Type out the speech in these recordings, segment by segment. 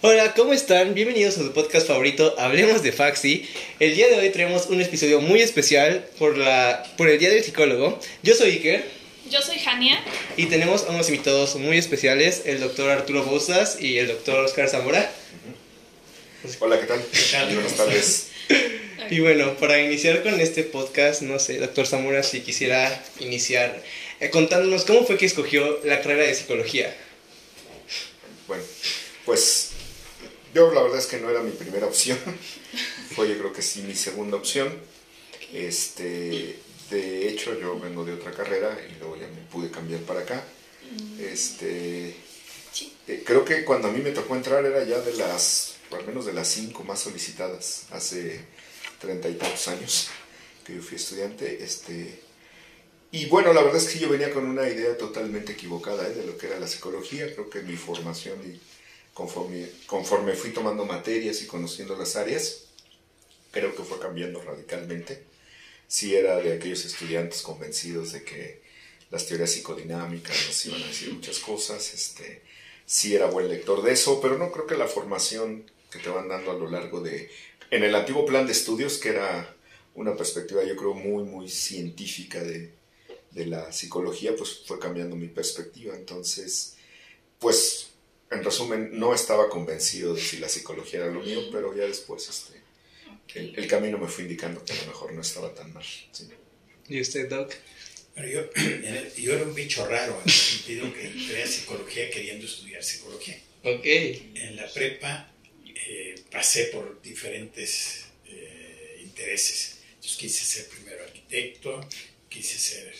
Hola, ¿cómo están? Bienvenidos a su podcast favorito, Hablemos de Faxi. El día de hoy tenemos un episodio muy especial por, la, por el Día del Psicólogo. Yo soy Iker. Yo soy Jania. Y tenemos a unos invitados muy especiales, el doctor Arturo Bouzas y el doctor Oscar Zamora. Hola, ¿qué tal? Buenas tardes. Y bueno, para iniciar con este podcast, no sé, doctor Zamora, si quisiera iniciar eh, contándonos cómo fue que escogió la carrera de psicología. Bueno, pues yo la verdad es que no era mi primera opción, fue yo creo que sí mi segunda opción. Este, de hecho yo vengo de otra carrera y luego ya me pude cambiar para acá. Mm. Este, eh, creo que cuando a mí me tocó entrar era ya de las, al menos de las cinco más solicitadas, hace treinta y tantos años que yo fui estudiante. Este, y bueno, la verdad es que yo venía con una idea totalmente equivocada ¿eh? de lo que era la psicología. Creo que mi formación y conforme, conforme fui tomando materias y conociendo las áreas, creo que fue cambiando radicalmente. Sí era de aquellos estudiantes convencidos de que las teorías psicodinámicas nos iban a decir muchas cosas, este, sí era buen lector de eso, pero no creo que la formación que te van dando a lo largo de... En el antiguo plan de estudios, que era una perspectiva yo creo muy, muy científica de, de la psicología, pues fue cambiando mi perspectiva. Entonces, pues en resumen, no estaba convencido de si la psicología era lo mío, pero ya después este, el, camino me fue indicando que a lo mejor no estaba tan mal. ¿Y usted, Doc? yo, yo, era un bicho raro en el sentido que entré a psicología queriendo estudiar psicología. Ok. En la prepa eh, pasé por diferentes eh, intereses. Entonces quise ser primero arquitecto, quise ser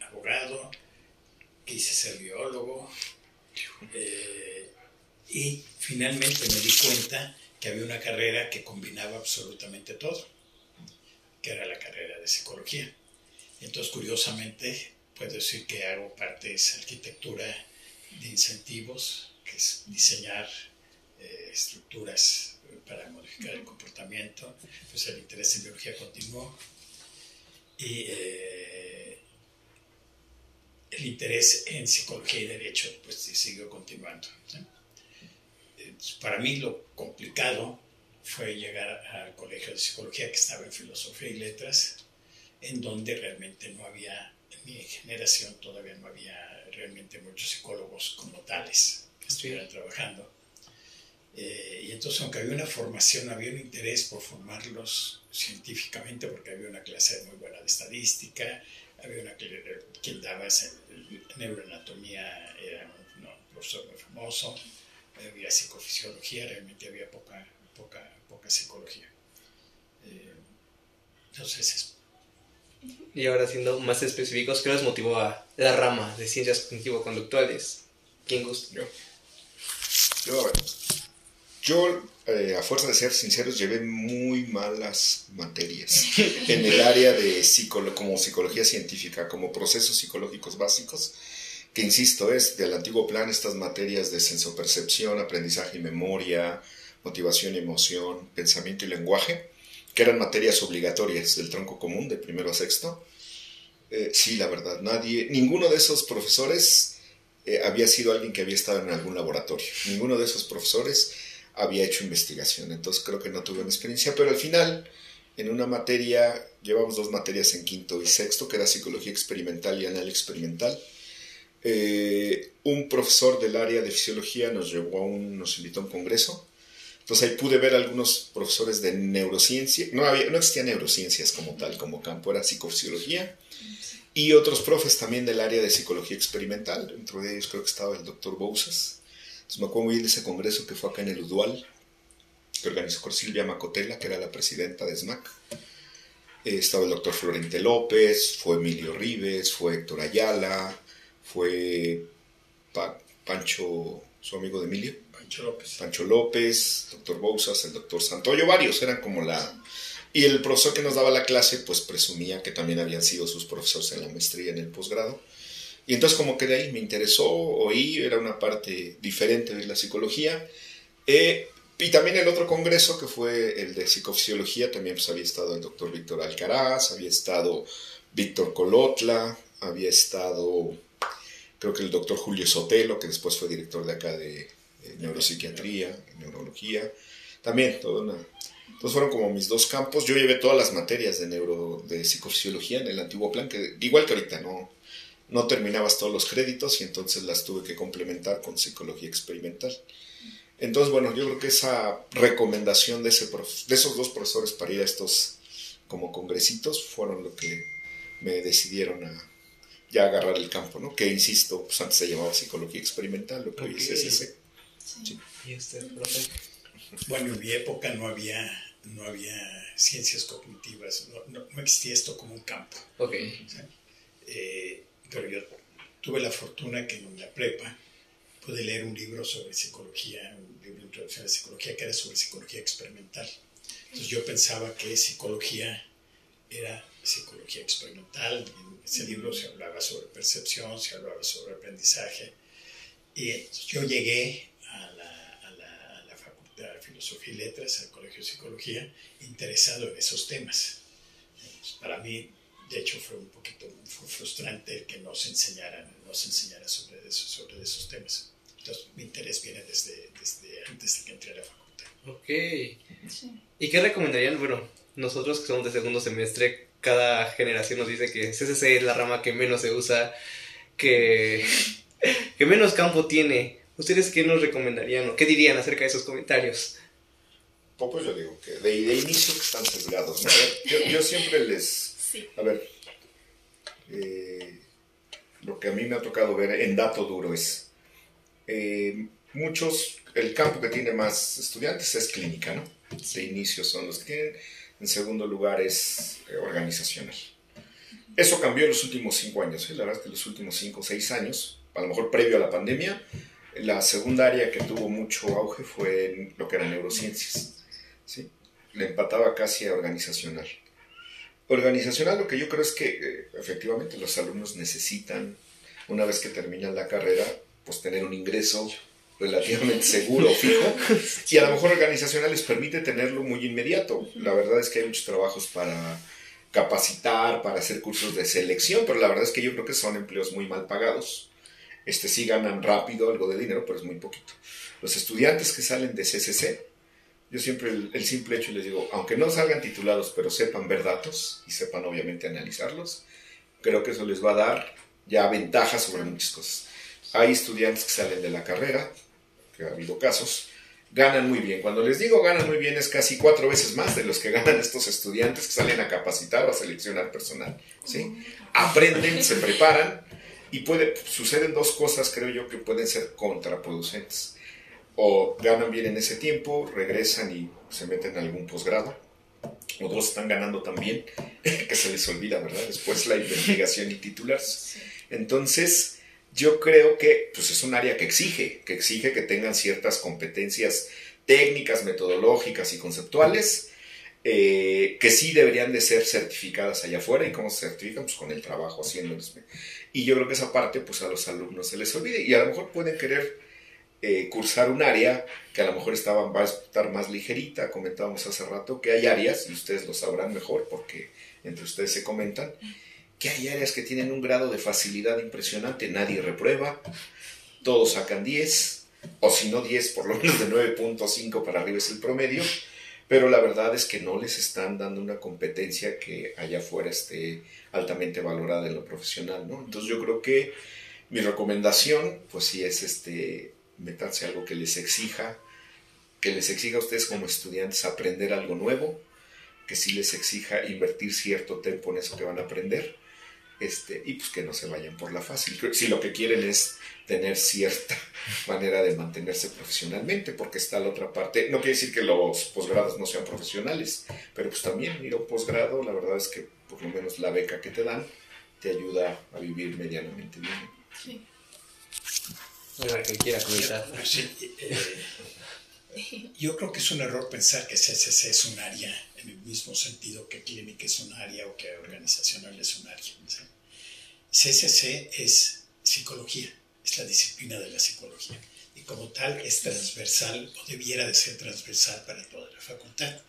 abogado, quise ser biólogo, eh, y finalmente me di cuenta que había una carrera que combinaba absolutamente todo, que era la carrera de psicología. Entonces, curiosamente, puedo decir que hago parte de esa arquitectura de incentivos, que es diseñar eh, estructuras para modificar el comportamiento, pues el interés en biología continuó. Y eh, el interés en psicología y derecho pues siguió continuando. Para mí lo complicado fue llegar al colegio de psicología que estaba en filosofía y letras, en donde realmente no había, en mi generación todavía no había realmente muchos psicólogos como tales que estuvieran trabajando. Eh, y entonces, aunque había una formación, había un interés por formarlos científicamente, porque había una clase muy buena de estadística, había una que quien daba neuroanatomía, era un, profesor muy famoso, había psicofisiología, realmente había poca, poca, poca psicología. Eh, entonces Y ahora siendo más específicos, ¿qué nos motivó a la rama de ciencias cognitivo-conductuales? ¿Quién gusta? Yo. Yo, yo, eh, a fuerza de ser sinceros, llevé muy malas materias en el área de como psicología científica, como procesos psicológicos básicos, que insisto, es del antiguo plan estas materias de sensopercepción, aprendizaje y memoria, motivación y emoción, pensamiento y lenguaje, que eran materias obligatorias del tronco común de primero a sexto. Eh, sí, la verdad, nadie, ninguno de esos profesores eh, había sido alguien que había estado en algún laboratorio. Ninguno de esos profesores había hecho investigación, entonces creo que no tuve una experiencia, pero al final, en una materia, llevamos dos materias en quinto y sexto, que era psicología experimental y análisis experimental. Eh, un profesor del área de fisiología nos llevó a un, nos invitó a un congreso. Entonces ahí pude ver algunos profesores de neurociencia. No, había, no existían neurociencias como tal, como campo, era psicofisiología. Y otros profes también del área de psicología experimental. Dentro de ellos creo que estaba el doctor Bousas me acuerdo muy bien de ese congreso que fue acá en el Udual, que organizó con Silvia Macotela, que era la presidenta de SMAC. Eh, estaba el doctor Florente López, fue Emilio Rives, fue Héctor Ayala, fue Pancho, su amigo de Emilio. Pancho López. Pancho López, doctor Bousas, el doctor Santoyo, varios, eran como la... Y el profesor que nos daba la clase, pues presumía que también habían sido sus profesores en la maestría y en el posgrado. Y entonces como que de ahí me interesó, oí, era una parte diferente de la psicología. Eh, y también el otro congreso, que fue el de psicofisiología, también pues, había estado el doctor Víctor Alcaraz, había estado Víctor Colotla, había estado creo que el doctor Julio Sotelo, que después fue director de acá de, neuropsiquiatría, neurología, también toda una... Entonces fueron como mis dos campos. Yo llevé todas las materias de neuro, de psicofisiología en el antiguo plan, que igual que ahorita no, no terminabas todos los créditos y entonces las tuve que complementar con psicología experimental. Entonces, bueno, yo creo que esa recomendación de, ese de esos dos profesores para ir a estos como congresitos fueron lo que me decidieron a ya agarrar el campo, ¿no? Que insisto, pues antes se llamaba psicología experimental, lo que hoy es ese. Sí. ¿Y usted, profe? Bueno, en mi época no había, no había ciencias cognitivas, no, no, existía esto como un campo. Ok. Eh, pero yo tuve la fortuna que en la prepa pude leer un libro sobre psicología, un libro de introducción a psicología que era sobre psicología experimental. Entonces yo pensaba que psicología era psicología experimental. En ese libro se hablaba sobre percepción, se hablaba sobre aprendizaje. Y yo llegué a la, a la, a la Facultad de Filosofía y Letras, al Colegio de Psicología, interesado en esos temas. Para mí de hecho fue un poquito frustrante que no se enseñaran, no se enseñara sobre, eso, sobre esos temas. Entonces mi interés viene desde, desde antes de que entré a la facultad. Ok. ¿Y qué recomendarían? Bueno, nosotros que somos de segundo semestre, cada generación nos dice que CCC es la rama que menos se usa, que, que menos campo tiene. ¿Ustedes qué nos recomendarían o qué dirían acerca de esos comentarios? Pues yo digo que de, de inicio que están sesgados. Yo, yo siempre les a ver, eh, lo que a mí me ha tocado ver en dato duro es, eh, muchos, el campo que tiene más estudiantes es clínica, ¿no? De inicio son los que tienen, en segundo lugar es eh, organizacional. Eso cambió en los últimos cinco años, la verdad es que en los últimos cinco o seis años, a lo mejor previo a la pandemia, la segunda área que tuvo mucho auge fue lo que eran neurociencias. ¿sí? Le empataba casi a organizacional. Organizacional, lo que yo creo es que eh, efectivamente los alumnos necesitan, una vez que terminan la carrera, pues tener un ingreso relativamente seguro, fijo, y a lo mejor organizacional les permite tenerlo muy inmediato. La verdad es que hay muchos trabajos para capacitar, para hacer cursos de selección, pero la verdad es que yo creo que son empleos muy mal pagados. Este sí ganan rápido algo de dinero, pero es muy poquito. Los estudiantes que salen de CCC yo siempre el, simple hecho les digo, aunque no salgan titulados, pero sepan ver datos y sepan obviamente analizarlos, creo que eso les va a dar ya ventajas sobre muchas cosas. Hay estudiantes que salen de la carrera, que ha habido casos, ganan muy bien. Cuando les digo ganan muy bien es casi cuatro veces más de los que ganan estos estudiantes que salen a capacitar o a seleccionar personal. ¿sí? Aprenden, se preparan y puede, suceden dos cosas creo yo que pueden ser contraproducentes o ganan bien en ese tiempo, regresan y se meten en algún posgrado, o dos están ganando también, que se les olvida, ¿verdad? Después la investigación y titulares. Entonces, yo creo que pues, es un área que exige, que exige que tengan ciertas competencias técnicas, metodológicas y conceptuales, eh, que sí deberían de ser certificadas allá afuera. ¿Y cómo se certifican? Pues con el trabajo haciéndoles. Y yo creo que esa parte, pues a los alumnos se les olvide. Y a lo mejor pueden querer eh, cursar un área que a lo mejor estaba, va a estar más ligerita, comentábamos hace rato, que hay áreas, y ustedes lo sabrán mejor porque entre ustedes se comentan, que hay áreas que tienen un grado de facilidad impresionante, nadie reprueba, todos sacan 10, o si no 10, por lo menos de 9.5 para arriba es el promedio, pero la verdad es que no les están dando una competencia que allá afuera esté altamente valorada en lo profesional, ¿no? Entonces yo creo que mi recomendación, pues sí es este, meterse algo que les exija, que les exija a ustedes como estudiantes aprender algo nuevo, que sí les exija invertir cierto tiempo en eso que van a aprender, este, y pues que no se vayan por la fácil. Si lo que quieren es tener cierta manera de mantenerse profesionalmente, porque está la otra parte. No quiere decir que los posgrados no sean profesionales, pero pues también ir a un posgrado, la verdad es que por lo menos la beca que te dan te ayuda a vivir medianamente bien. Sí que quiera. Eh, yo creo que es un error pensar que CCC es un área en el mismo sentido que clínica es un área o que organizacional es un área. CCC es psicología, es la disciplina de la psicología y como tal es transversal o debiera de ser transversal para toda la facultad.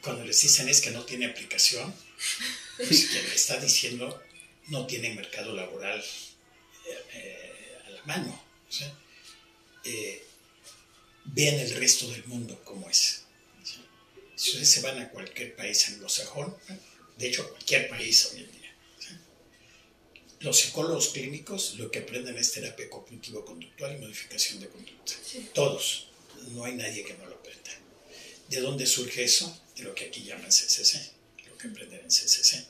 Cuando les dicen es que no tiene aplicación, pues quien le está diciendo no tiene mercado laboral. Eh, mano. eh, vean el resto del mundo como es. Si ustedes se van a cualquier país anglosajón, de hecho a cualquier país hoy en día, los psicólogos clínicos lo que aprenden es terapia cognitivo-conductual y modificación de conducta. Todos. No hay nadie que no lo aprenda. ¿De dónde surge eso? De lo que aquí llaman CCC, lo que aprenden en CCC.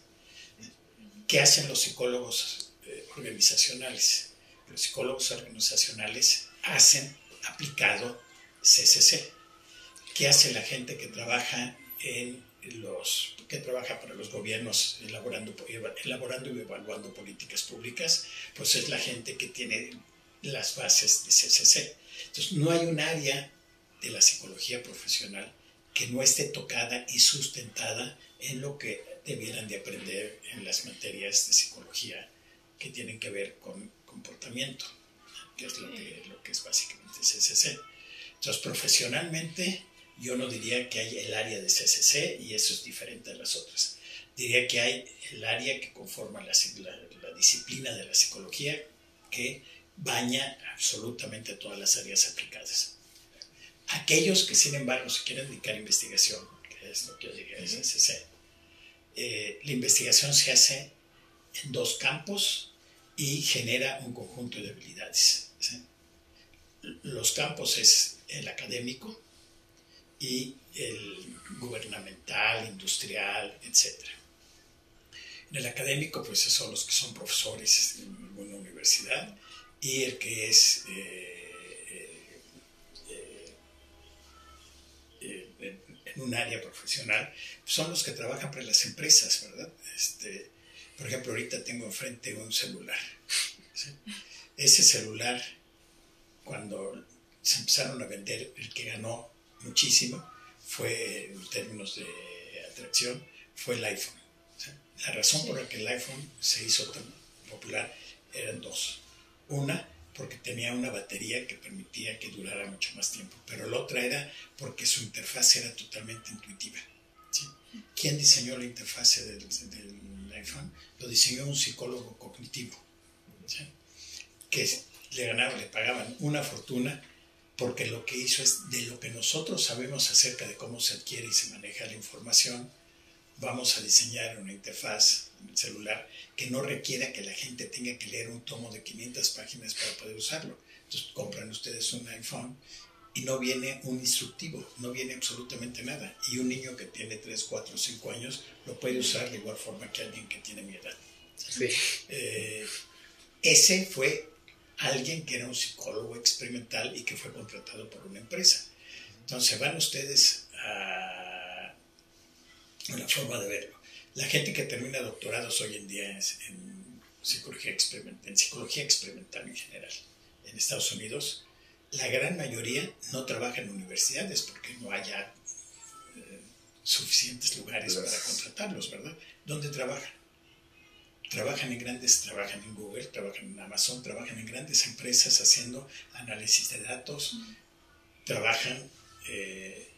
¿Qué hacen los psicólogos eh, organizacionales? Los psicólogos organizacionales hacen aplicado CCC. ¿Qué hace la gente que trabaja en los que trabaja para los gobiernos elaborando, elaborando y evaluando políticas públicas? Pues es la gente que tiene las bases de CCC. Entonces, no hay un área de la psicología profesional que no esté tocada y sustentada en lo que debieran de aprender en las materias de psicología que tienen que ver con comportamiento, que es lo que, lo que es básicamente CCC. Entonces, profesionalmente, yo no diría que hay el área de CCC y eso es diferente a las otras. Diría que hay el área que conforma la, la, disciplina de la psicología que baña absolutamente todas las áreas aplicadas. Aquellos que, sin embargo, se quieren dedicar a investigación, que es lo que yo diría es CCC, eh, la investigación se hace en dos campos y genera un conjunto de habilidades. Los campos es el académico y el gubernamental, industrial, etc. En el académico, pues son los que son profesores en una universidad y el que es eh, eh, eh, en un área profesional son los que trabajan para las empresas, ¿verdad? Este, por ejemplo, ahorita tengo enfrente un celular. Ese celular, cuando se empezaron a vender, el que ganó muchísimo fue, en términos de atracción, fue el iPhone. la razón por la que el iPhone se hizo tan popular eran dos. Una, porque tenía una batería que permitía que durara mucho más tiempo, pero la otra era porque su interfaz era totalmente intuitiva. ¿Quién diseñó la interfaz del, iPhone? Lo diseñó un psicólogo cognitivo, que le ganaban, le pagaban una fortuna porque lo que hizo es de lo que nosotros sabemos acerca de cómo se adquiere y se maneja la información, vamos a diseñar una interfaz celular que no requiera que la gente tenga que leer un tomo de 500 páginas para poder usarlo. Entonces compran ustedes un iPhone y no viene un instructivo, no viene absolutamente nada. Y un niño que tiene 3, 4, 5 años lo puede usar de igual forma que alguien que tiene mi edad. Sí. Eh, ese fue alguien que era un psicólogo experimental y que fue contratado por una empresa. Entonces van ustedes a una forma de verlo. La gente que termina doctorados hoy en día en psicología experimental, en psicología experimental en general, en Estados Unidos, la gran mayoría no trabaja en universidades porque no haya eh, suficientes lugares para contratarlos, ¿verdad? ¿Dónde trabajan? trabajan en grandes, trabajan en Google, trabajan en Amazon, trabajan en grandes empresas haciendo análisis de datos, trabajan eh,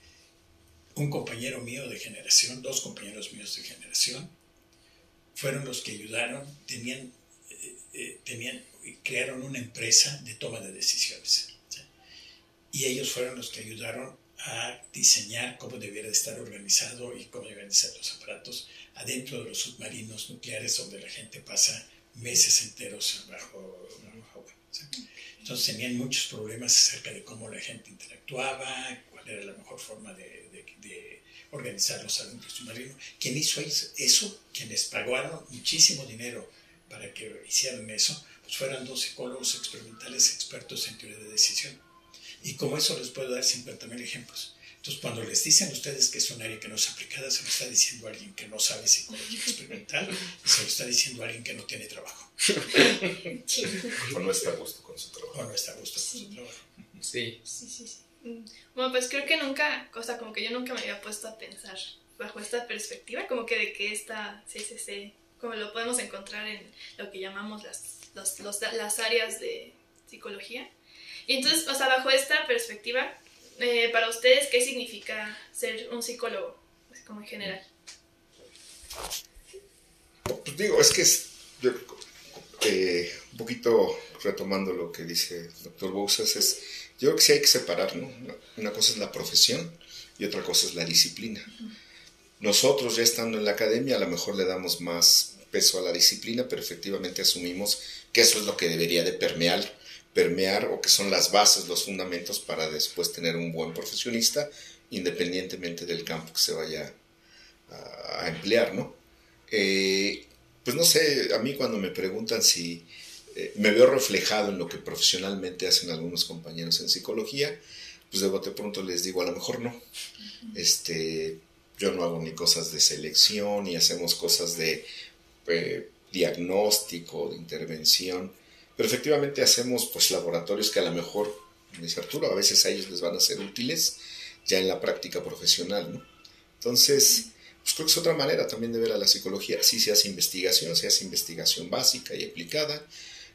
un compañero mío de generación, dos compañeros míos de generación, fueron los que ayudaron, tenían, eh, eh, tenían, crearon una empresa de toma de decisiones. Y ellos fueron los que ayudaron a diseñar cómo debiera estar organizado y cómo debían ser los aparatos adentro de los submarinos nucleares donde la gente pasa meses enteros bajo, agua. Entonces tenían muchos problemas acerca de cómo la gente interactuaba, cuál era la mejor forma de, de, organizarlos adentro del submarino. ¿Quién hizo eso? Quienes pagaron muchísimo dinero para que hicieran eso, pues fueron dos psicólogos experimentales expertos en teoría de decisión. Y como eso les puedo dar 50.000 ejemplos. Entonces, cuando les dicen a ustedes que es un área que no es aplicada, se lo está diciendo alguien que no sabe psicología experimental y se lo está diciendo alguien que no tiene trabajo. o no está a gusto con su trabajo. O no está a gusto con su trabajo. Sí. Sí, sí, sí. Mm. Bueno, pues creo que nunca, o sea, como que yo nunca me había puesto a pensar bajo esta perspectiva, como que de que esta CCC, como lo podemos encontrar en lo que llamamos las, las áreas de psicología. Y entonces, o sea, bajo esta perspectiva, eh, para ustedes, ¿qué significa ser un psicólogo, pues, como en general? Pues digo, es que es, eh, un poquito retomando lo que dice el doctor Bousas, es Yo creo que sí hay que separar, ¿no? Una cosa es la profesión y otra cosa es la disciplina. Nosotros ya estando en la academia a lo mejor le damos más peso a la disciplina, pero efectivamente asumimos que eso es lo que debería de permear, permear o que son las bases, los fundamentos para después tener un buen profesionista, independientemente del campo que se vaya a, emplear, ¿no? Eh, pues no sé, a mí cuando me preguntan si eh, me veo reflejado en lo que profesionalmente hacen algunos compañeros en psicología, pues de bote pronto les digo, a lo mejor no. Este, yo no hago ni cosas de selección, ni hacemos cosas de eh, diagnóstico, de intervención, pero efectivamente hacemos pues laboratorios que a lo mejor, dice Arturo, a veces a ellos les van a ser útiles ya en la práctica profesional, ¿no? Entonces, pues creo que es otra manera también de ver a la psicología. Sí se hace investigación, se hace investigación básica y aplicada.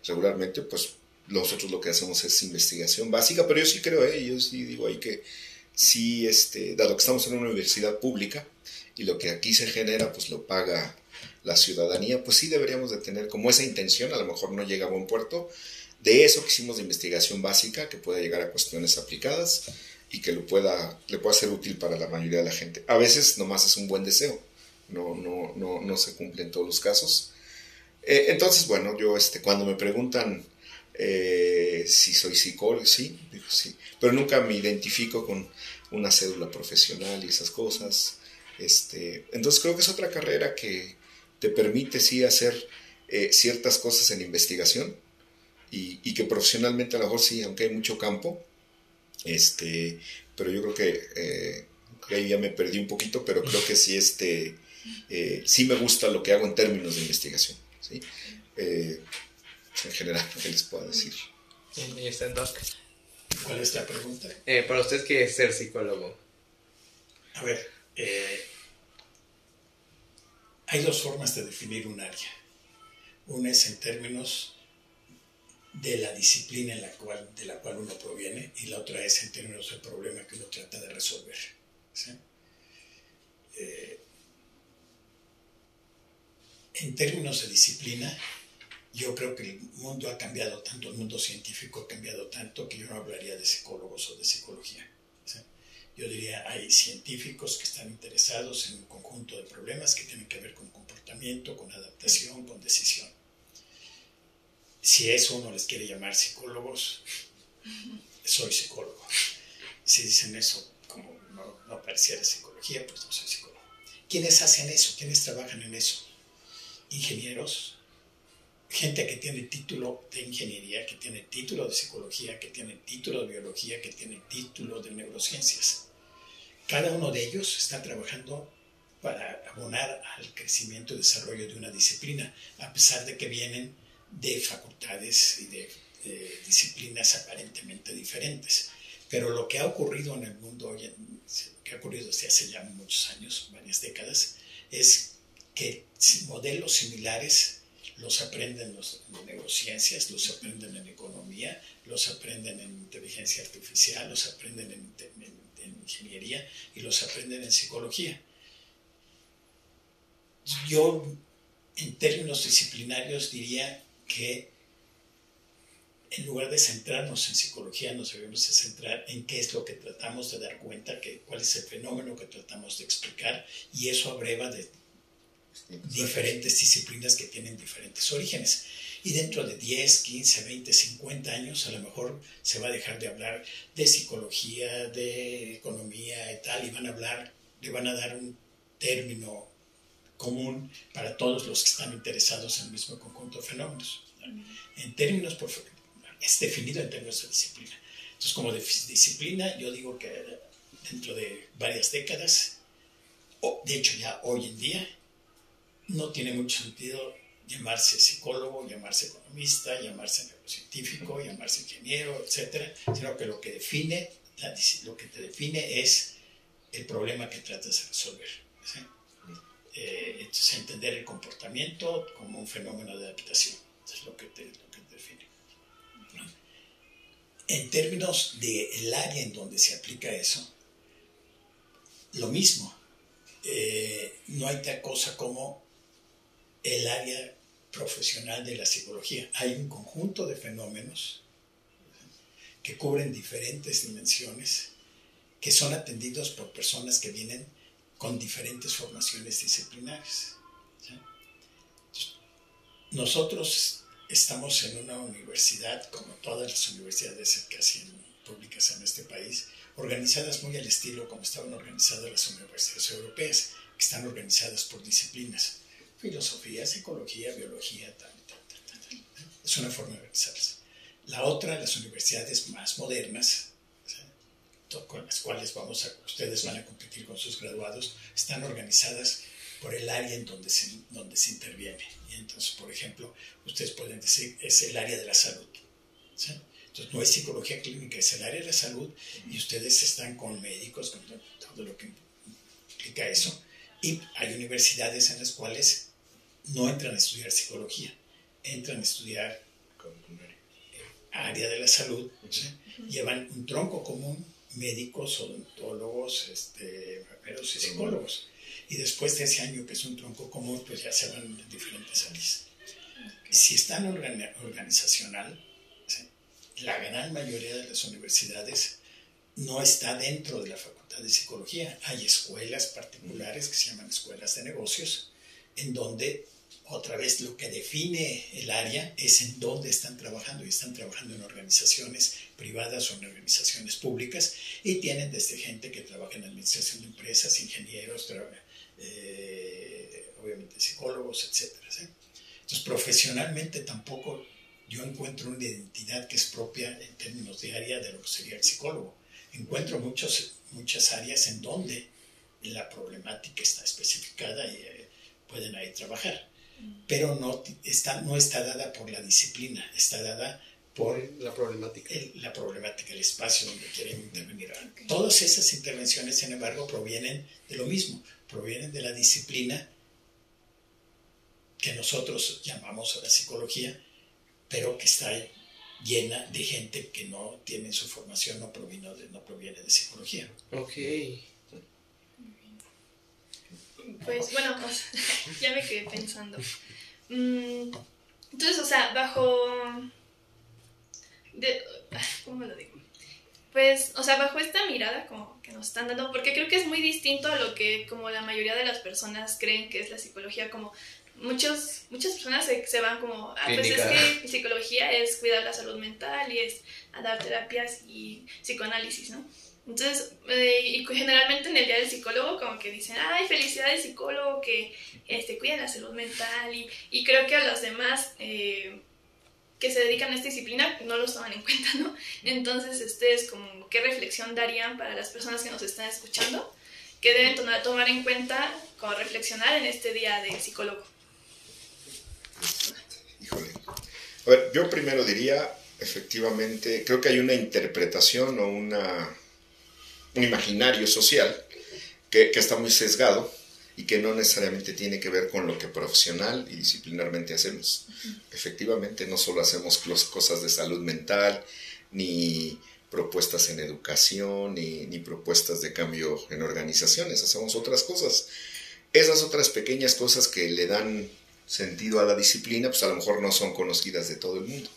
Regularmente, pues nosotros lo que hacemos es investigación básica, pero yo sí creo, ¿eh? yo sí digo ahí que sí, este, dado que estamos en una universidad pública y lo que aquí se genera, pues lo paga la ciudadanía, pues sí deberíamos de tener como esa intención, a lo mejor no llega a buen puerto, de eso que hicimos de investigación básica, que pueda llegar a cuestiones aplicadas y que lo pueda, le pueda ser útil para la mayoría de la gente. A veces nomás es un buen deseo, no, no, no, no se cumple en todos los casos. Eh, entonces, bueno, yo este, cuando me preguntan eh, si soy psicólogo, sí, digo sí, pero nunca me identifico con una cédula profesional y esas cosas. Este, entonces creo que es otra carrera que te permite sí hacer eh, ciertas cosas en investigación y, que profesionalmente a lo mejor sí, aunque hay mucho campo, este, pero yo creo que, eh, ahí ya me perdí un poquito, pero creo que sí, este, sí me gusta lo que hago en términos de investigación. ¿sí? en general, ¿qué les puedo decir? Y está Doc. ¿Cuál es la pregunta? Eh, para usted, ¿qué es ser psicólogo? A ver, eh, hay dos formas de definir un área. Una es en términos de la disciplina de la cual uno proviene y la otra es en términos del problema que uno trata de resolver. Eh, en términos de disciplina, yo creo que el mundo ha cambiado tanto, el mundo científico ha cambiado tanto que yo no hablaría de psicólogos o de psicología. Yo diría, hay científicos que están interesados en un conjunto de problemas que tienen que ver con comportamiento, con adaptación, con decisión. Si eso uno les quiere llamar psicólogos, soy psicólogo. Si dicen eso como no, no pareciera psicología, pues no soy psicólogo. ¿Quiénes hacen eso? ¿Quiénes trabajan en eso? Ingenieros, gente que tiene título de ingeniería, que tiene título de psicología, que tiene título de biología, que tiene título de neurociencias. Cada uno de ellos está trabajando para abonar al crecimiento y desarrollo de una disciplina, a pesar de que vienen de facultades y de, disciplinas aparentemente diferentes. Pero lo que ha ocurrido en el mundo hoy, que ha ocurrido desde hace ya muchos años, varias décadas, es que modelos similares los aprenden los, en neurociencias, los aprenden en economía, los aprenden en inteligencia artificial, los aprenden en, ingeniería y los aprenden en psicología. Yo, en términos disciplinarios, diría que en lugar de centrarnos en psicología, nos debemos centrar en qué es lo que tratamos de dar cuenta, que, cuál es el fenómeno que tratamos de explicar, y eso abreva de diferentes disciplinas que tienen diferentes orígenes. Y dentro de 10, 15, 20, 50 años a lo mejor se va a dejar de hablar de psicología, de economía y tal, y van a hablar, le van a dar un término común para todos los que están interesados en el mismo conjunto de fenómenos. En términos, es definido en términos de disciplina. Entonces, como de disciplina, yo digo que dentro de varias décadas, o de hecho ya hoy en día, no tiene mucho sentido llamarse psicólogo, llamarse economista, llamarse neurocientífico, llamarse ingeniero, etcétera, sino que lo que define, lo que te define es el problema que tratas de resolver. Eh, entonces, entender el comportamiento como un fenómeno de adaptación, es lo que te, lo que te define. En términos del área en donde se aplica eso, lo mismo. Eh, no hay tal cosa como el área profesional de la psicología. Hay un conjunto de fenómenos que cubren diferentes dimensiones, que son atendidos por personas que vienen con diferentes formaciones disciplinares. Nosotros estamos en una universidad, como todas las universidades casi públicas en este país, organizadas muy al estilo como estaban organizadas las universidades europeas, que están organizadas por disciplinas, filosofía, psicología, biología, tal, tal, tal, tal. Es una forma de organizarse. La otra, las universidades más modernas, con las cuales vamos a, ustedes van a competir con sus graduados, están organizadas por el área en donde se, donde se interviene. Y entonces, por ejemplo, ustedes pueden decir, es el área de la salud. Entonces, no es psicología clínica, es el área de la salud y ustedes están con médicos, con todo lo que implica eso. Y hay universidades en las cuales no entran a estudiar psicología, entran a estudiar área de la salud, llevan un tronco común, médicos, odontólogos, este, enfermeros y psicólogos. Y después de ese año, que es un tronco común, pues ya se van en diferentes áreas. Si están organizacional, la gran mayoría de las universidades no está dentro de la facultad de psicología. Hay escuelas particulares que se llaman escuelas de negocios, en donde otra vez lo que define el área es en dónde están trabajando y están trabajando en organizaciones privadas o en organizaciones públicas y tienen desde gente que trabaja en administración de empresas, ingenieros, eh, obviamente psicólogos, etc. Entonces profesionalmente tampoco yo encuentro una identidad que es propia en términos de área de lo que sería el psicólogo. Encuentro muchos, muchas áreas en donde la problemática está especificada y eh, pueden ahí trabajar pero no está, no está dada por la disciplina, está dada por la problemática. El, la problemática, el espacio donde quieren intervenir. Todas esas intervenciones, sin embargo, provienen de lo mismo, provienen de la disciplina que nosotros llamamos a la psicología, pero que está llena de gente que no tiene su formación, no proviene de, no proviene de psicología. Ok. Pues bueno, ya me quedé pensando. Mm, entonces, o sea, bajo... ¿Cómo lo digo? Pues, o sea, bajo esta mirada como que nos están dando, porque creo que es muy distinto a lo que como la mayoría de las personas creen que es la psicología, como muchos, muchas personas se, van como, ah, pues es que psicología es cuidar la salud mental y es dar terapias y psicoanálisis, ¿no? Entonces, eh, y generalmente en el día del psicólogo como que dicen, ay, felicidades psicólogo, que este, cuida la salud mental y, y creo que a los demás eh, que se dedican a esta disciplina no lo toman en cuenta, ¿no? Entonces, ustedes como, ¿qué reflexión darían para las personas que nos están escuchando? que deben tomar en cuenta como reflexionar en este día del psicólogo? Híjole. A ver, yo primero diría, efectivamente, creo que hay una interpretación o una un imaginario social que, está muy sesgado y que no necesariamente tiene que ver con lo que profesional y disciplinarmente hacemos. Efectivamente, no solo hacemos cosas de salud mental, ni propuestas en educación, ni, ni, propuestas de cambio en organizaciones, hacemos otras cosas. Esas otras pequeñas cosas que le dan sentido a la disciplina, pues a lo mejor no son conocidas de todo el mundo.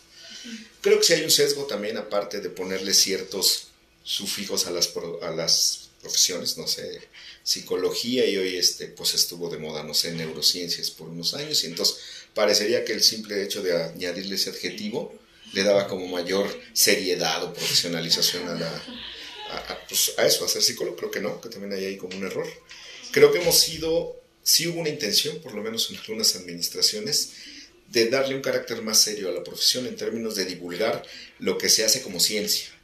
Creo que si hay un sesgo también, aparte de ponerle ciertos sufijos a las, a las profesiones, no sé, psicología y hoy este, pues estuvo de moda, no sé, neurociencias por unos años y entonces parecería que el simple hecho de añadirle ese adjetivo le daba como mayor seriedad o profesionalización a, a, pues a eso, a ser psicólogo, creo que no, que también hay ahí como un error. Creo que hemos sido, sí hubo una intención, por lo menos en algunas administraciones, de darle un carácter más serio a la profesión en términos de divulgar lo que se hace como ciencia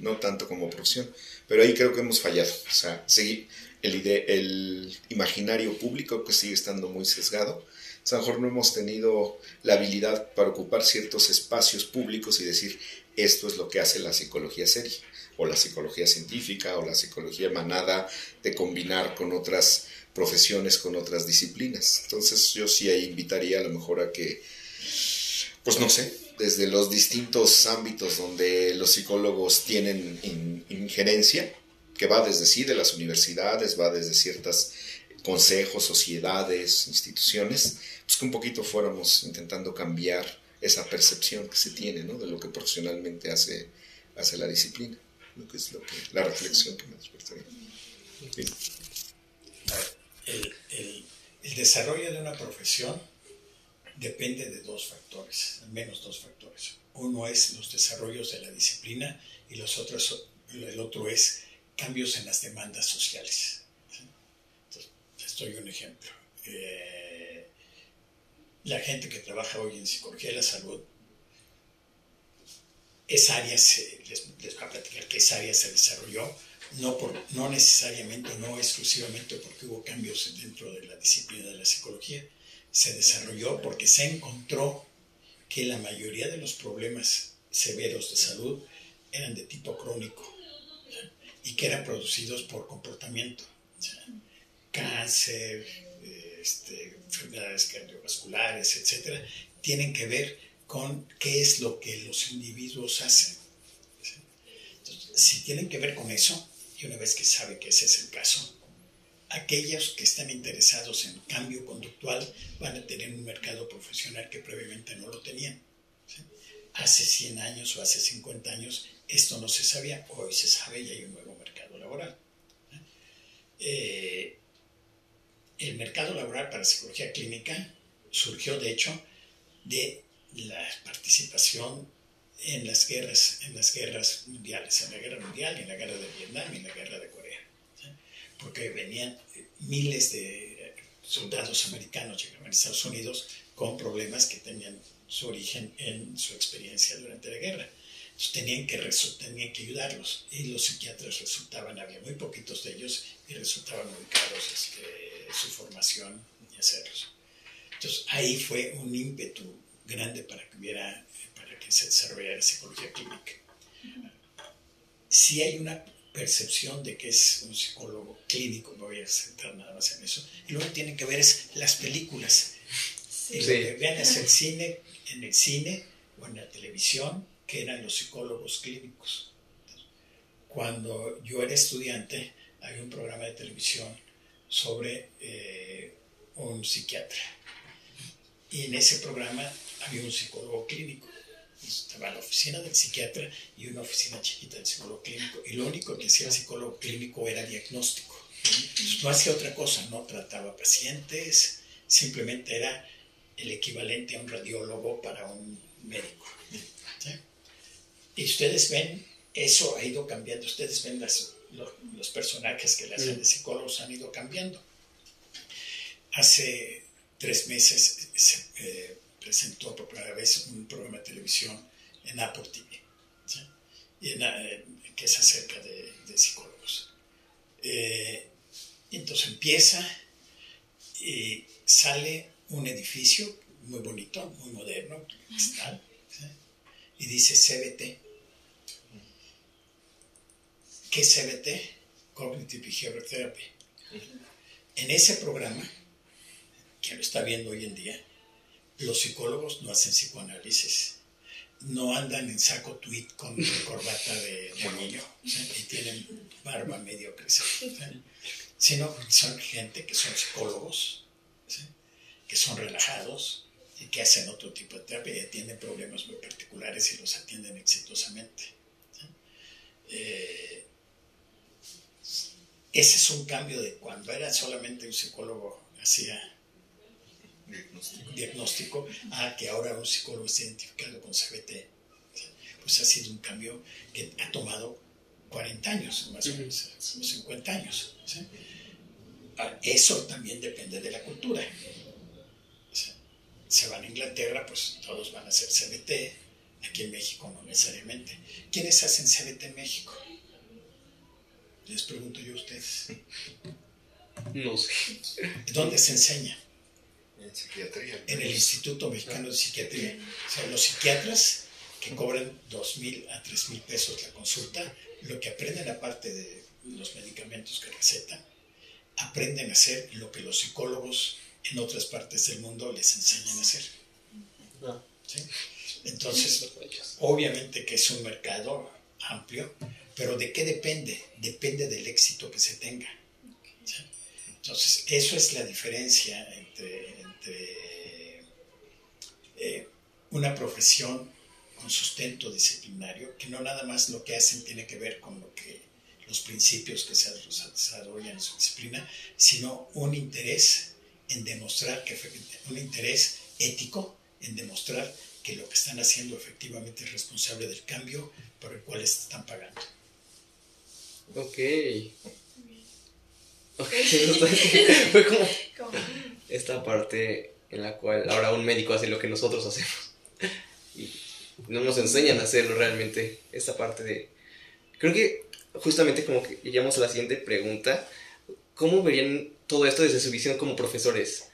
no tanto como profesión. Pero ahí creo que hemos fallado. O sea, sí, el, el imaginario público que sigue estando muy sesgado. A lo mejor no hemos tenido la habilidad para ocupar ciertos espacios públicos y decir esto es lo que hace la psicología seria, o la psicología científica, o la psicología emanada de combinar con otras profesiones, con otras disciplinas. Entonces yo sí invitaría a lo mejor a que, pues no sé, desde los distintos ámbitos donde los psicólogos tienen injerencia, que va desde sí de las universidades, va desde ciertos consejos, sociedades, instituciones, pues que un poquito fuéramos intentando cambiar esa percepción que se tiene ¿no? de lo que profesionalmente hace hacia la disciplina, lo que es lo que, la reflexión que me despertaría. El, el, el desarrollo de una profesión depende de dos factores, al menos dos factores. Uno es los desarrollos de la disciplina y los otros, el otro es cambios en las demandas sociales. Entonces, les doy un ejemplo. Eh, la gente que trabaja hoy en psicología de la salud, esa área se, les, voy a platicar que esa área se desarrolló no, por, no necesariamente, no exclusivamente porque hubo cambios dentro de la disciplina de la psicología, se desarrolló porque se encontró que la mayoría de los problemas severos de salud eran de tipo crónico y que eran producidos por comportamiento. cáncer, este, enfermedades cardiovasculares, etcétera, tienen que ver con qué es lo que los individuos hacen. Si tienen que ver con eso, y una vez que sabe que ese es el caso, aquellos que están interesados en cambio conductual van a tener un mercado profesional que previamente no lo tenían. Hace 100 años o hace 50 años esto no se sabía, hoy se sabe y hay un nuevo mercado laboral. Eh, el mercado laboral para psicología clínica surgió de hecho de la participación en las guerras, en las guerras mundiales, en la guerra mundial, en la guerra de Vietnam en la guerra de Corea. Porque venían miles de soldados americanos llegaban a Estados Unidos con problemas que tenían su origen en su experiencia durante la guerra. Entonces tenían que, tenían que ayudarlos y los psiquiatras resultaban, había muy poquitos de ellos y resultaban muy caros este, su formación y hacerlos. Entonces ahí fue un ímpetu grande para que hubiera se desarrolla la psicología clínica. Si hay una percepción de que es un psicólogo clínico, me voy a centrar nada más en eso, y luego tienen que ver es las películas. Sí. vean es el cine, en el cine o en la televisión, que eran los psicólogos clínicos. Cuando yo era estudiante, había un programa de televisión sobre eh, un psiquiatra. Y en ese programa había un psicólogo clínico estaba la oficina del psiquiatra y una oficina chiquita del psicólogo clínico. Y lo único que hacía el psicólogo clínico era diagnóstico. no hacía otra cosa, no trataba pacientes, simplemente era el equivalente a un radiólogo para un médico. Y ustedes ven, eso ha ido cambiando. Ustedes ven las, los, personajes que le hacen de psicólogos han ido cambiando. Hace tres meses se, eh, presentó por primera vez un programa de televisión en Apple TV, y eh, que es acerca de, psicólogos. Eh, entonces empieza y sale un edificio muy bonito, muy moderno, cristal, y dice CBT. ¿Qué es CBT? Cognitive Behavioral Therapy. En ese programa, que lo está viendo hoy en día, los psicólogos no hacen psicoanálisis, no andan en saco tweet con corbata de, niño y tienen barba medio crecida, sino son gente que son psicólogos, que son relajados y que hacen otro tipo de terapia y atienden problemas muy particulares y los atienden exitosamente. Eh, ese es un cambio de cuando era solamente un psicólogo hacía diagnóstico, a que ahora un psicólogo esté identificado con CBT. Pues ha sido un cambio que ha tomado 40 años, más o menos, 50 años. Ah, eso también depende de la cultura. Se van a Inglaterra, pues todos van a hacer CBT. Aquí en México no necesariamente. ¿Quiénes hacen CBT en México? Les pregunto yo a ustedes. No sé. ¿Dónde se enseña? En psiquiatría. En el Instituto Mexicano de Psiquiatría. O sea, los psiquiatras que cobran dos mil a tres mil pesos la consulta, lo que aprenden aparte de los medicamentos que recetan, aprenden a hacer lo que los psicólogos en otras partes del mundo les enseñan a hacer. ¿Sí? Entonces, obviamente que es un mercado amplio, pero ¿de qué depende? Depende del éxito que se tenga. Entonces, eso es la diferencia entre, eh, una profesión con sustento disciplinario, que no nada más lo que hacen tiene que ver con lo que los principios que se desarrollan en su disciplina, sino un interés en demostrar que un interés ético en demostrar que lo que están haciendo efectivamente es responsable del cambio por el cual están pagando. Ok. Fue como esta parte en la cual ahora un médico hace lo que nosotros hacemos. Y no nos enseñan a hacerlo realmente. Esta parte de... Creo que justamente como que llegamos a la siguiente pregunta. ¿Cómo verían todo esto desde su visión como profesores?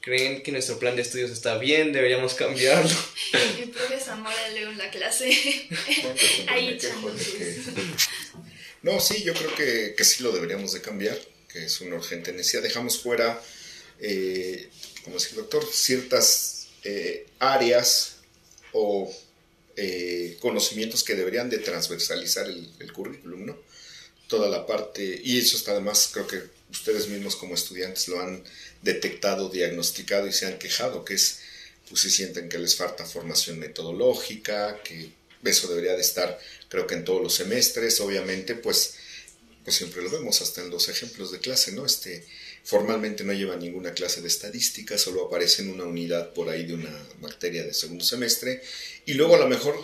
¿Creen que nuestro plan de estudios está bien? ¿Deberíamos cambiarlo? El profe Zamora leo en la clase. Ahí No, sí, yo creo que, que, sí lo deberíamos de cambiar, que es una urgente necesidad. Dejamos fuera, eh, como el doctor, ciertas eh, áreas o eh, conocimientos que deberían de transversalizar el, el currículum, ¿no? Toda la parte, y eso está además, creo que ustedes mismos como estudiantes lo han detectado, diagnosticado y se han quejado, que es, pues si sienten que les falta formación metodológica, que eso debería de estar, creo que en todos los semestres, obviamente, pues, pues siempre lo vemos hasta en los ejemplos de clase, ¿no? Este, formalmente no lleva ninguna clase de estadística, solo aparece en una unidad por ahí de una materia de segundo semestre, y luego a lo mejor,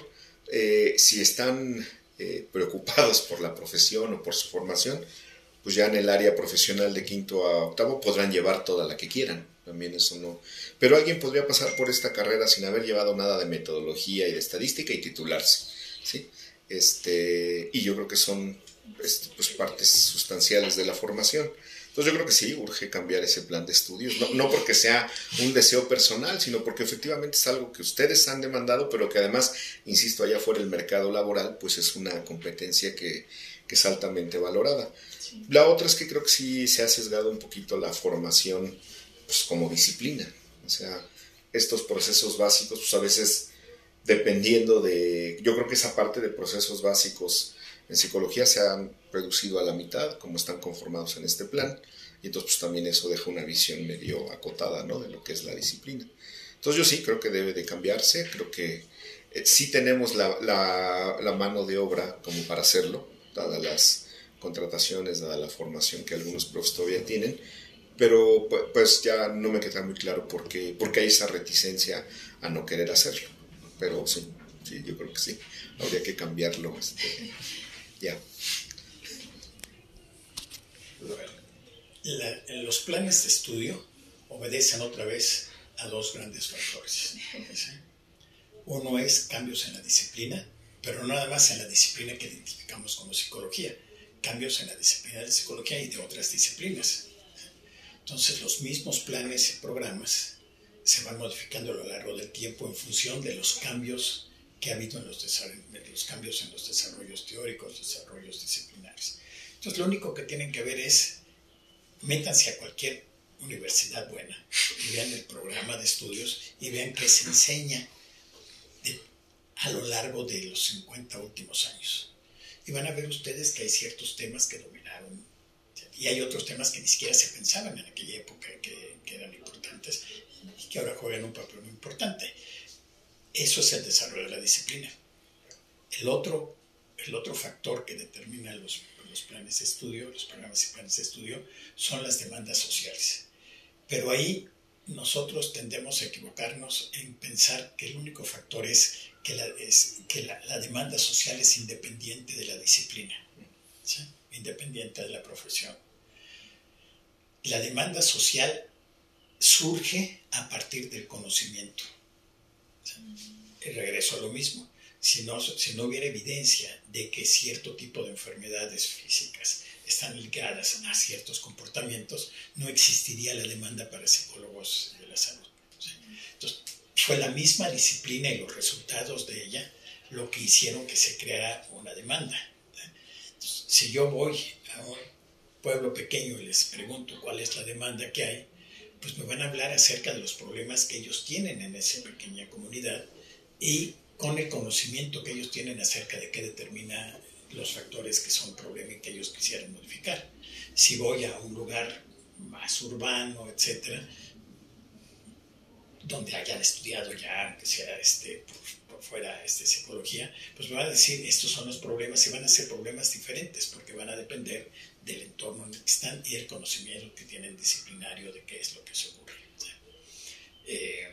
eh, si están eh, preocupados por la profesión o por su formación, pues ya en el área profesional de quinto a octavo podrán llevar toda la que quieran. También eso no. Pero alguien podría pasar por esta carrera sin haber llevado nada de metodología y de estadística y titularse. ¿sí? Este, y yo creo que son pues, partes sustanciales de la formación. Entonces yo creo que sí, urge cambiar ese plan de estudios, no, no, porque sea un deseo personal, sino porque efectivamente es algo que ustedes han demandado, pero que además, insisto, allá fuera el mercado laboral, pues es una competencia que, que es altamente valorada. La otra es que creo que sí se ha sesgado un poquito la formación pues, como disciplina. O sea, estos procesos básicos, pues a veces dependiendo de... Yo creo que esa parte de procesos básicos en psicología se han reducido a la mitad, como están conformados en este plan, y entonces pues, también eso deja una visión medio acotada ¿no? de lo que es la disciplina. Entonces yo sí creo que debe de cambiarse, creo que eh, sí tenemos la, la, la mano de obra como para hacerlo, dadas las contrataciones, dada la formación que algunos profes todavía tienen, pero pues ya no me queda muy claro por qué, hay esa reticencia a no querer hacerlo. Pero sí, sí, yo creo que sí, habría que cambiarlo. Este, ya. los planes de estudio obedecen otra vez a dos grandes factores. Uno es cambios en la disciplina, pero no nada más en la disciplina que identificamos como psicología, cambios en la disciplina de psicología y de otras disciplinas. Entonces los mismos planes y programas se van modificando a lo largo del tiempo en función de los cambios que ha habido en los, cambios en los desarrollos teóricos, desarrollos disciplinares. Entonces lo único que tienen que ver es métanse a cualquier universidad buena y vean el programa de estudios y vean qué se enseña a lo largo de los 50 últimos años y van a ver ustedes que hay ciertos temas que dominaron y hay otros temas que ni siquiera se pensaban en aquella época que, eran importantes y que ahora juegan un papel muy importante. Eso es el desarrollo de la disciplina. El otro, el otro factor que determina los, planes de estudio, los programas y planes de estudio, son las demandas sociales. Pero ahí nosotros tendemos a equivocarnos en pensar que el único factor es que la, es, que la, demanda social es independiente de la disciplina, independiente de la profesión. La demanda social surge a partir del conocimiento. Y regreso a lo mismo. Si no, si no hubiera evidencia de que cierto tipo de enfermedades físicas están ligadas a ciertos comportamientos, no existiría la demanda para psicólogos de la salud. Entonces, fue la misma disciplina y los resultados de ella lo que hicieron que se creara una demanda. si yo voy a un pueblo pequeño y les pregunto cuál es la demanda que hay, pues me van a hablar acerca de los problemas que ellos tienen en esa pequeña comunidad y con el conocimiento que ellos tienen acerca de qué determina los factores que son problema y que ellos quisieran modificar. Si voy a un lugar más urbano, etcétera, donde hayan estudiado ya, que sea este, por, por fuera este, psicología, pues me va a decir estos son los problemas y van a ser problemas diferentes porque van a depender del entorno en el que están y el conocimiento que tienen disciplinario de qué es lo que se ocurre. Eh,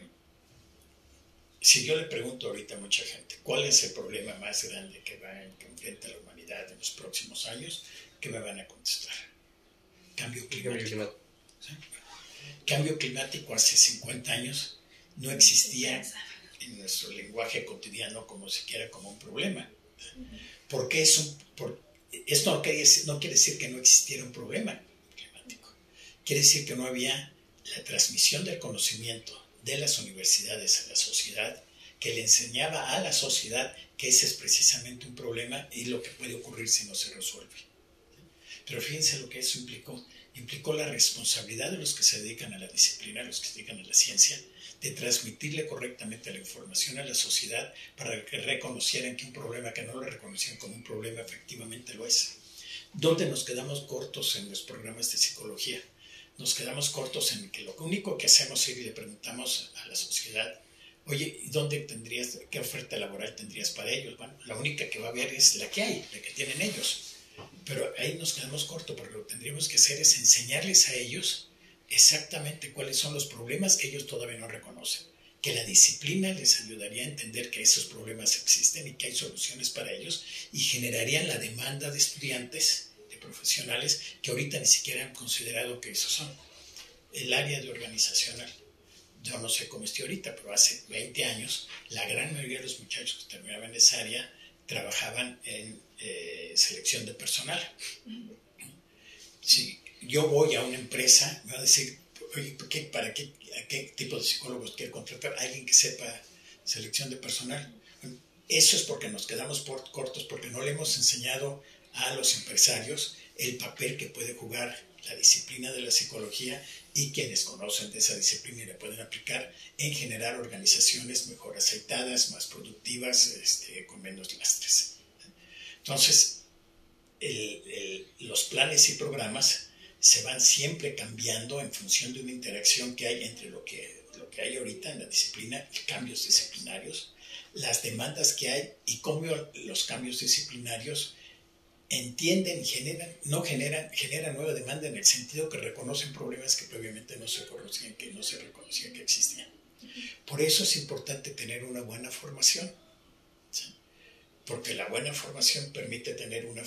si yo le pregunto ahorita a mucha gente, ¿cuál es el problema más grande que, va, que enfrenta la humanidad en los próximos años? ¿Qué me van a contestar? Cambio climático. Cambio climático hace 50 años no existía en nuestro lenguaje cotidiano como siquiera como un problema. Porque eso, por, esto no quiere, decir, que no existiera un problema climático. Quiere decir que no había la transmisión del conocimiento de las universidades a la sociedad que le enseñaba a la sociedad que ese es precisamente un problema y lo que puede ocurrir si no se resuelve. Pero fíjense lo que eso implicó. Implicó la responsabilidad de los que se dedican a la disciplina, los que se dedican a la ciencia, de transmitirle correctamente la información a la sociedad para que reconocieran que un problema que no lo reconocían como un problema efectivamente lo es. ¿Dónde nos quedamos cortos en los programas de psicología? Nos quedamos cortos en que lo único que hacemos es y le preguntamos a la sociedad, oye, ¿dónde tendrías, qué oferta laboral tendrías para ellos? Bueno, la única que va a haber es la que hay, la que tienen ellos. Pero ahí nos quedamos cortos, porque lo que tendríamos que hacer es enseñarles a ellos exactamente cuáles son los problemas que ellos todavía no reconocen. Que la disciplina les ayudaría a entender que esos problemas existen y que hay soluciones para ellos y generarían la demanda de estudiantes, de profesionales, que ahorita ni siquiera han considerado que esos son. El área de organizacional. Yo no sé cómo estoy ahorita, pero hace 20 años la gran mayoría de los muchachos que terminaban esa área trabajaban en eh, selección de personal. Sí, yo voy a una empresa, me va a decir, oye, ¿para qué, qué tipo de psicólogos quiere contratar? Alguien que sepa selección de personal. Eso es porque nos quedamos por, cortos, porque no le hemos enseñado a los empresarios el papel que puede jugar la disciplina de la psicología y quienes conocen de esa disciplina y la pueden aplicar en generar organizaciones mejor aceitadas, más productivas, este, con menos lastres. Entonces, los planes y programas se van siempre cambiando en función de una interacción que hay entre lo que, lo que hay ahorita en la disciplina, cambios disciplinarios, las demandas que hay y cómo los cambios disciplinarios entienden y generan, no generan, generan nueva demanda en el sentido que reconocen problemas que previamente no se conocían, que no se reconocían que existían. Por eso es importante tener una buena formación, porque la buena formación permite tener una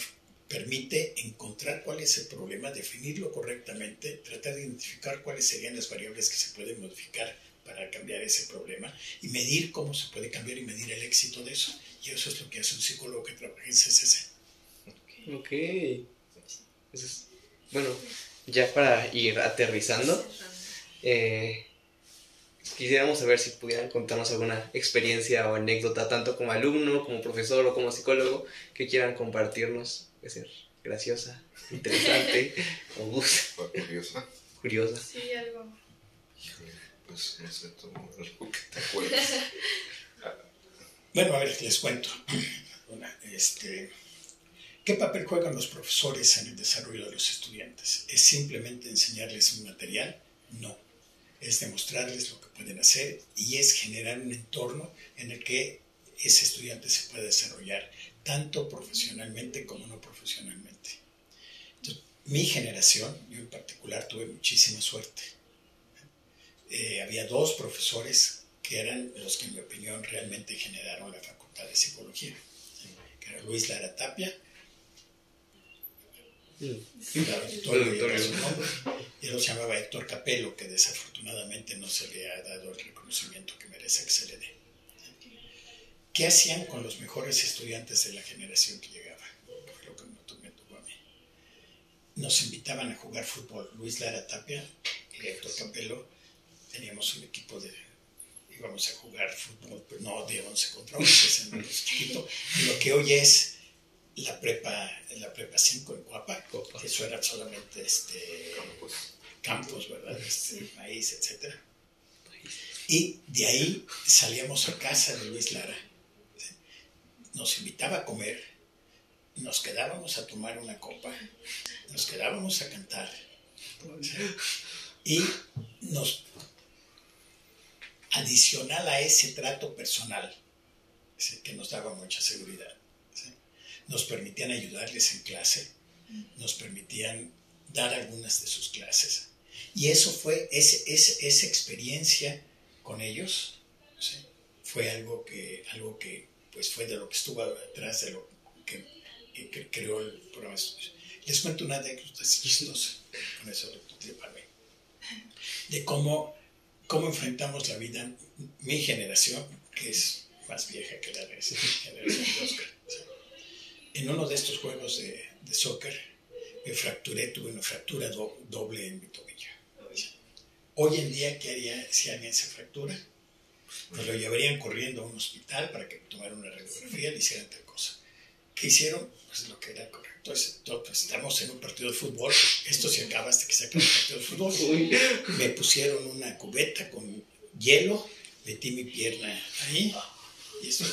permite encontrar cuál es el problema, definirlo correctamente, tratar de identificar cuáles serían las variables que se pueden modificar para cambiar ese problema y medir cómo se puede cambiar y medir el éxito de eso. Y eso es lo que hace un psicólogo que trabaja en CCC. Ok. bueno, ya para ir aterrizando, eh, quisiéramos saber si pudieran contarnos alguna experiencia o anécdota, tanto como alumno, como profesor o como psicólogo, que quieran compartirnos que ser graciosa, interesante, o. Curiosa. Curiosa. Sí, algo. Híjole, pues no sé, tú algo que te acuerdas. bueno, a ver, les cuento. este, ¿Qué papel juegan los profesores en el desarrollo de los estudiantes? ¿Es simplemente enseñarles un material? No. Es demostrarles lo que pueden hacer y es generar un entorno en el que ese estudiante se pueda desarrollar tanto profesionalmente como no profesionalmente. mi generación, yo en particular, tuve muchísima suerte. Eh, había dos profesores que eran los que, en mi opinión, realmente generaron la Facultad de Psicología, que era Luis Lara Tapia, mm. y él se llamaba Héctor Capello, que desafortunadamente no se le ha dado el reconocimiento que merece que se le dé. ¿Qué hacían con los mejores estudiantes de la generación que llegaba? Fue lo que me tocó a mí. Nos invitaban a jugar fútbol. Luis Lara Tapia y Héctor Capello. Teníamos un equipo de... íbamos a jugar fútbol, pero no de 11 contra 11, en chiquito. lo que hoy es la prepa, la prepa 5 en Guapa, eso era solamente este, campos, ¿verdad? Este, maíz, etc. Y de ahí salíamos a casa de Luis Lara nos invitaba a comer, nos quedábamos a tomar una copa, nos quedábamos a cantar y nos adicional a ese trato personal que nos daba mucha seguridad. Nos permitían ayudarles en clase, nos permitían dar algunas de sus clases. Y eso fue, ese, ese, esa experiencia con ellos, fue algo que, algo que pues fue de lo que estuvo atrás de lo que, que creó el programa. Les cuento una anécdota chistosa con eso de cómo, cómo enfrentamos la vida, mi generación, que es más vieja que la de esa generación de Oscar. En uno de estos juegos de, de soccer me fracturé, tuve una fractura doble en mi tobillo. Hoy en día, ¿qué haría si alguien se fractura? Pues lo llevarían corriendo a un hospital para que tomaran una radiografía y le hicieran tal cosa. ¿Qué hicieron? Pues lo que era correcto. Entonces, pues, estamos en un partido de fútbol, esto se acaba hasta que se acabe el partido de fútbol. Me pusieron una cubeta con hielo, metí mi pierna ahí y eso.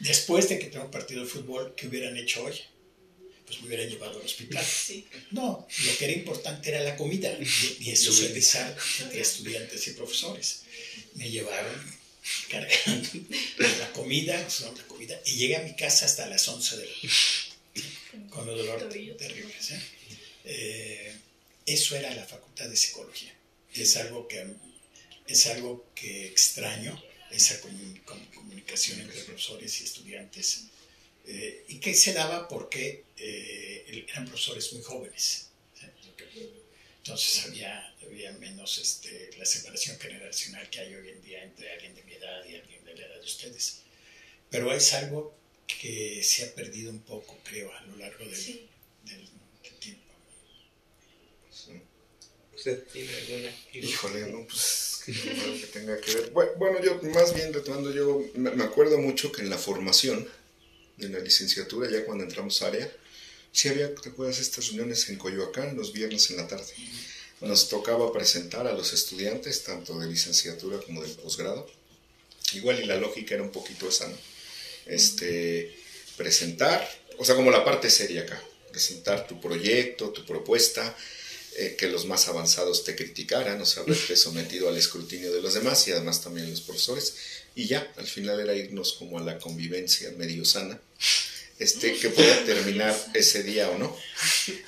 Después de que tengo un partido de fútbol, ¿qué hubieran hecho hoy? Pues me hubieran llevado al hospital. No, lo que era importante era la comida y, socializar entre estudiantes y profesores. Me llevaron cargando la comida, la comida, y llegué a mi casa hasta las 11 de la noche, con el dolor terrible. Eh, eso era la facultad de psicología. Es algo que, es algo que extraño, esa comunicación entre profesores y estudiantes, eh, y que se daba porque eh, eran profesores muy jóvenes. Entonces había, había menos este, la separación generacional que hay hoy en día entre alguien de mi edad y alguien de la edad de ustedes. Pero es algo que se ha perdido un poco, creo, a lo largo del, tiempo. ¿Usted tiene alguna? Híjole, no, pues que que tenga que ver. Bueno, yo más bien retomando, yo me acuerdo mucho que en la formación, en la licenciatura, ya cuando entramos a área, Sí había, ¿te acuerdas? Estas reuniones en Coyoacán los viernes en la tarde. Nos tocaba presentar a los estudiantes, tanto de licenciatura como de posgrado. Igual y la lógica era un poquito esa, ¿no? Este, presentar, o sea, como la parte seria acá, presentar tu proyecto, tu propuesta, eh, que los más avanzados te criticaran, o sea, verte sometido al escrutinio de los demás y además también los profesores. Y ya, al final era irnos como a la convivencia medio sana este, que pueda terminar ese día o no.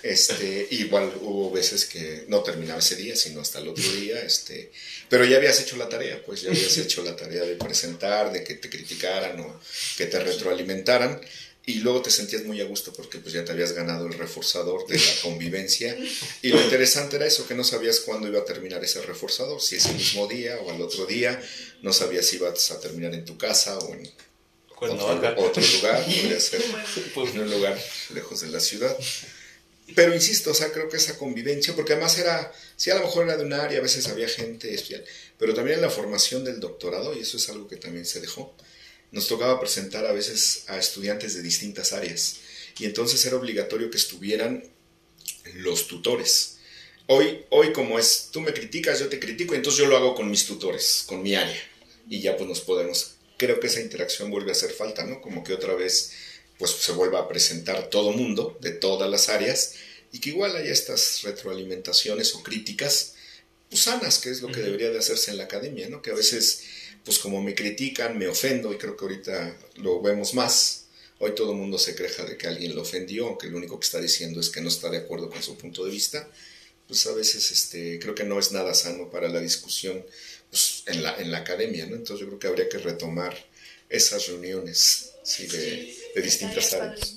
Este, igual hubo veces que no terminaba ese día, sino hasta el otro día, este, pero ya habías hecho la tarea, pues ya habías hecho la tarea de presentar, de que te criticaran o que te retroalimentaran y luego te sentías muy a gusto porque pues ya te habías ganado el reforzador de la convivencia y lo interesante era eso, que no sabías cuándo iba a terminar ese reforzador, si ese mismo día o al otro día, no sabías si ibas a terminar en tu casa o en otro, lugar, podría ser en un lugar lejos de la ciudad. Pero insisto, o sea, creo que esa convivencia, porque además era, sí, a lo mejor era de un área, a veces había gente especial, pero también en la formación del doctorado, y eso es algo que también se dejó, nos tocaba presentar a veces a estudiantes de distintas áreas, y entonces era obligatorio que estuvieran los tutores. Hoy, hoy como es, tú me criticas, yo te critico, y entonces yo lo hago con mis tutores, con mi área, y ya pues nos podemos creo que esa interacción vuelve a hacer falta, ¿no? Como que otra vez pues se vuelva a presentar todo mundo de todas las áreas y que igual haya estas retroalimentaciones o críticas pues, sanas, que es lo que debería de hacerse en la academia, ¿no? Que a veces pues como me critican, me ofendo y creo que ahorita lo vemos más. Hoy todo el mundo se queja de que alguien lo ofendió, aunque lo único que está diciendo es que no está de acuerdo con su punto de vista. Pues a veces este, creo que no es nada sano para la discusión pues, en, la, en la academia, ¿no? Entonces yo creo que habría que retomar esas reuniones ¿sí? de, de distintas áreas.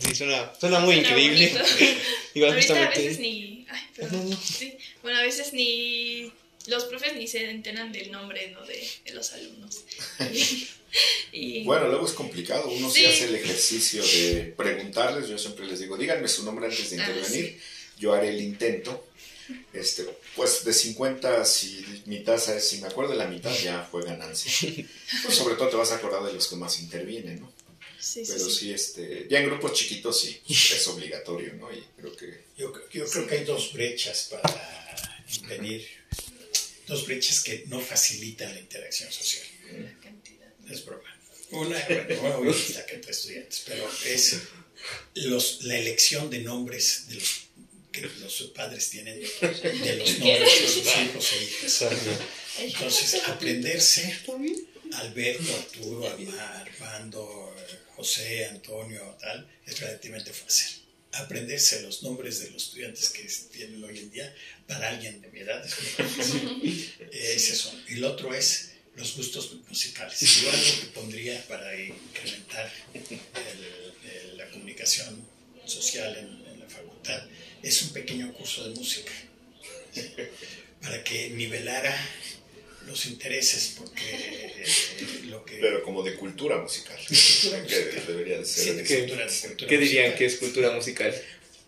Sí, suena, suena muy increíble. Igual Ahorita a veces ni... Ay, perdón. Sí. Bueno, a veces ni... Los profes ni se enteran del nombre ¿no? de, de los alumnos. y... Bueno, luego es complicado. Uno sí. hace el ejercicio de preguntarles. Yo siempre les digo, díganme su nombre antes de ah, intervenir. Yo haré el intento este, pues de 50, si mi tasa es, si me acuerdo de la mitad, ya fue ganancia. Pues sobre todo te vas a acordar de los que más intervienen, ¿no? Sí, Pero sí, sí, este, ya en grupos chiquitos sí, es obligatorio, ¿no? Y creo que... Yo, yo creo que hay dos brechas para impedir, dos brechas que no facilitan la interacción social. La cantidad. Es broma. Una, bueno, una la que entre estudiantes, pero es los, la elección de nombres de los que los padres tienen de los nombres de sus hijos e hijas. Entonces, aprenderse Alberto, Arturo, Armando, José, Antonio, tal, es relativamente fácil. Aprenderse los nombres de los estudiantes que tienen hoy en día para alguien de mi edad es muy Ese son. Y el otro es los gustos musicales. Yo algo que pondría para incrementar la comunicación social en, facultad es un pequeño curso de música para que nivelara los intereses, porque eh, lo que... Pero como de cultura musical. Que debería. ¿Qué dirían que es cultura musical?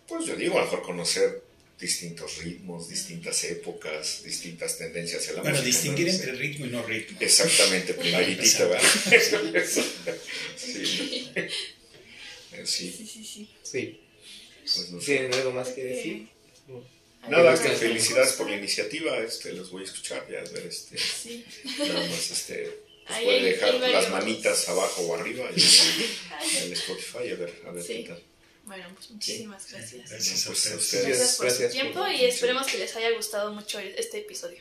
Pues yo digo, a lo mejor conocer distintos ritmos, distintas épocas, distintas tendencias en la bueno, distinguir entre ritmo y no ritmo. Exactamente, primeritita, ¿verdad? sí. Sí. Sí, sí, sí. Sí. Pues no ¿Tienen algo más que decir? Nada, que felicidades por la iniciativa, este, los voy a escuchar, ya a ver, este, nada más, este, pues puede dejar las manitas abajo o arriba en el Spotify, a ver, a ver qué tal. Bueno, pues muchísimas gracias. Gracias, a ustedes. Gracias por su tiempo y esperemos que les haya gustado mucho este episodio.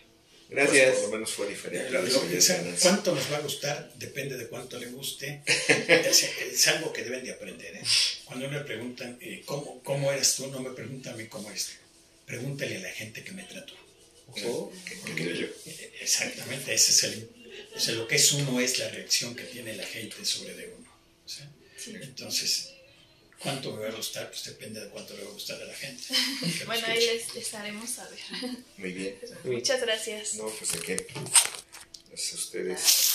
Gracias. Pues por lo menos fue diferente. cuánto nos va a gustar depende de cuánto le guste. es, algo que deben de aprender. ¿eh? Cuando me preguntan eh, ¿cómo, cómo eres tú, no me preguntan a mí cómo eres Pregúntale a la gente que me trató. Oh, exactamente, ese es el, o lo que es uno es la reacción que tiene la gente sobre de uno. Entonces, ¿cuánto me va a gustar? Pues depende de cuánto le va a gustar a la gente. bueno, ahí les, haremos saber. Muy bien. Muchas gracias. No, pues de qué. Gracias a ustedes.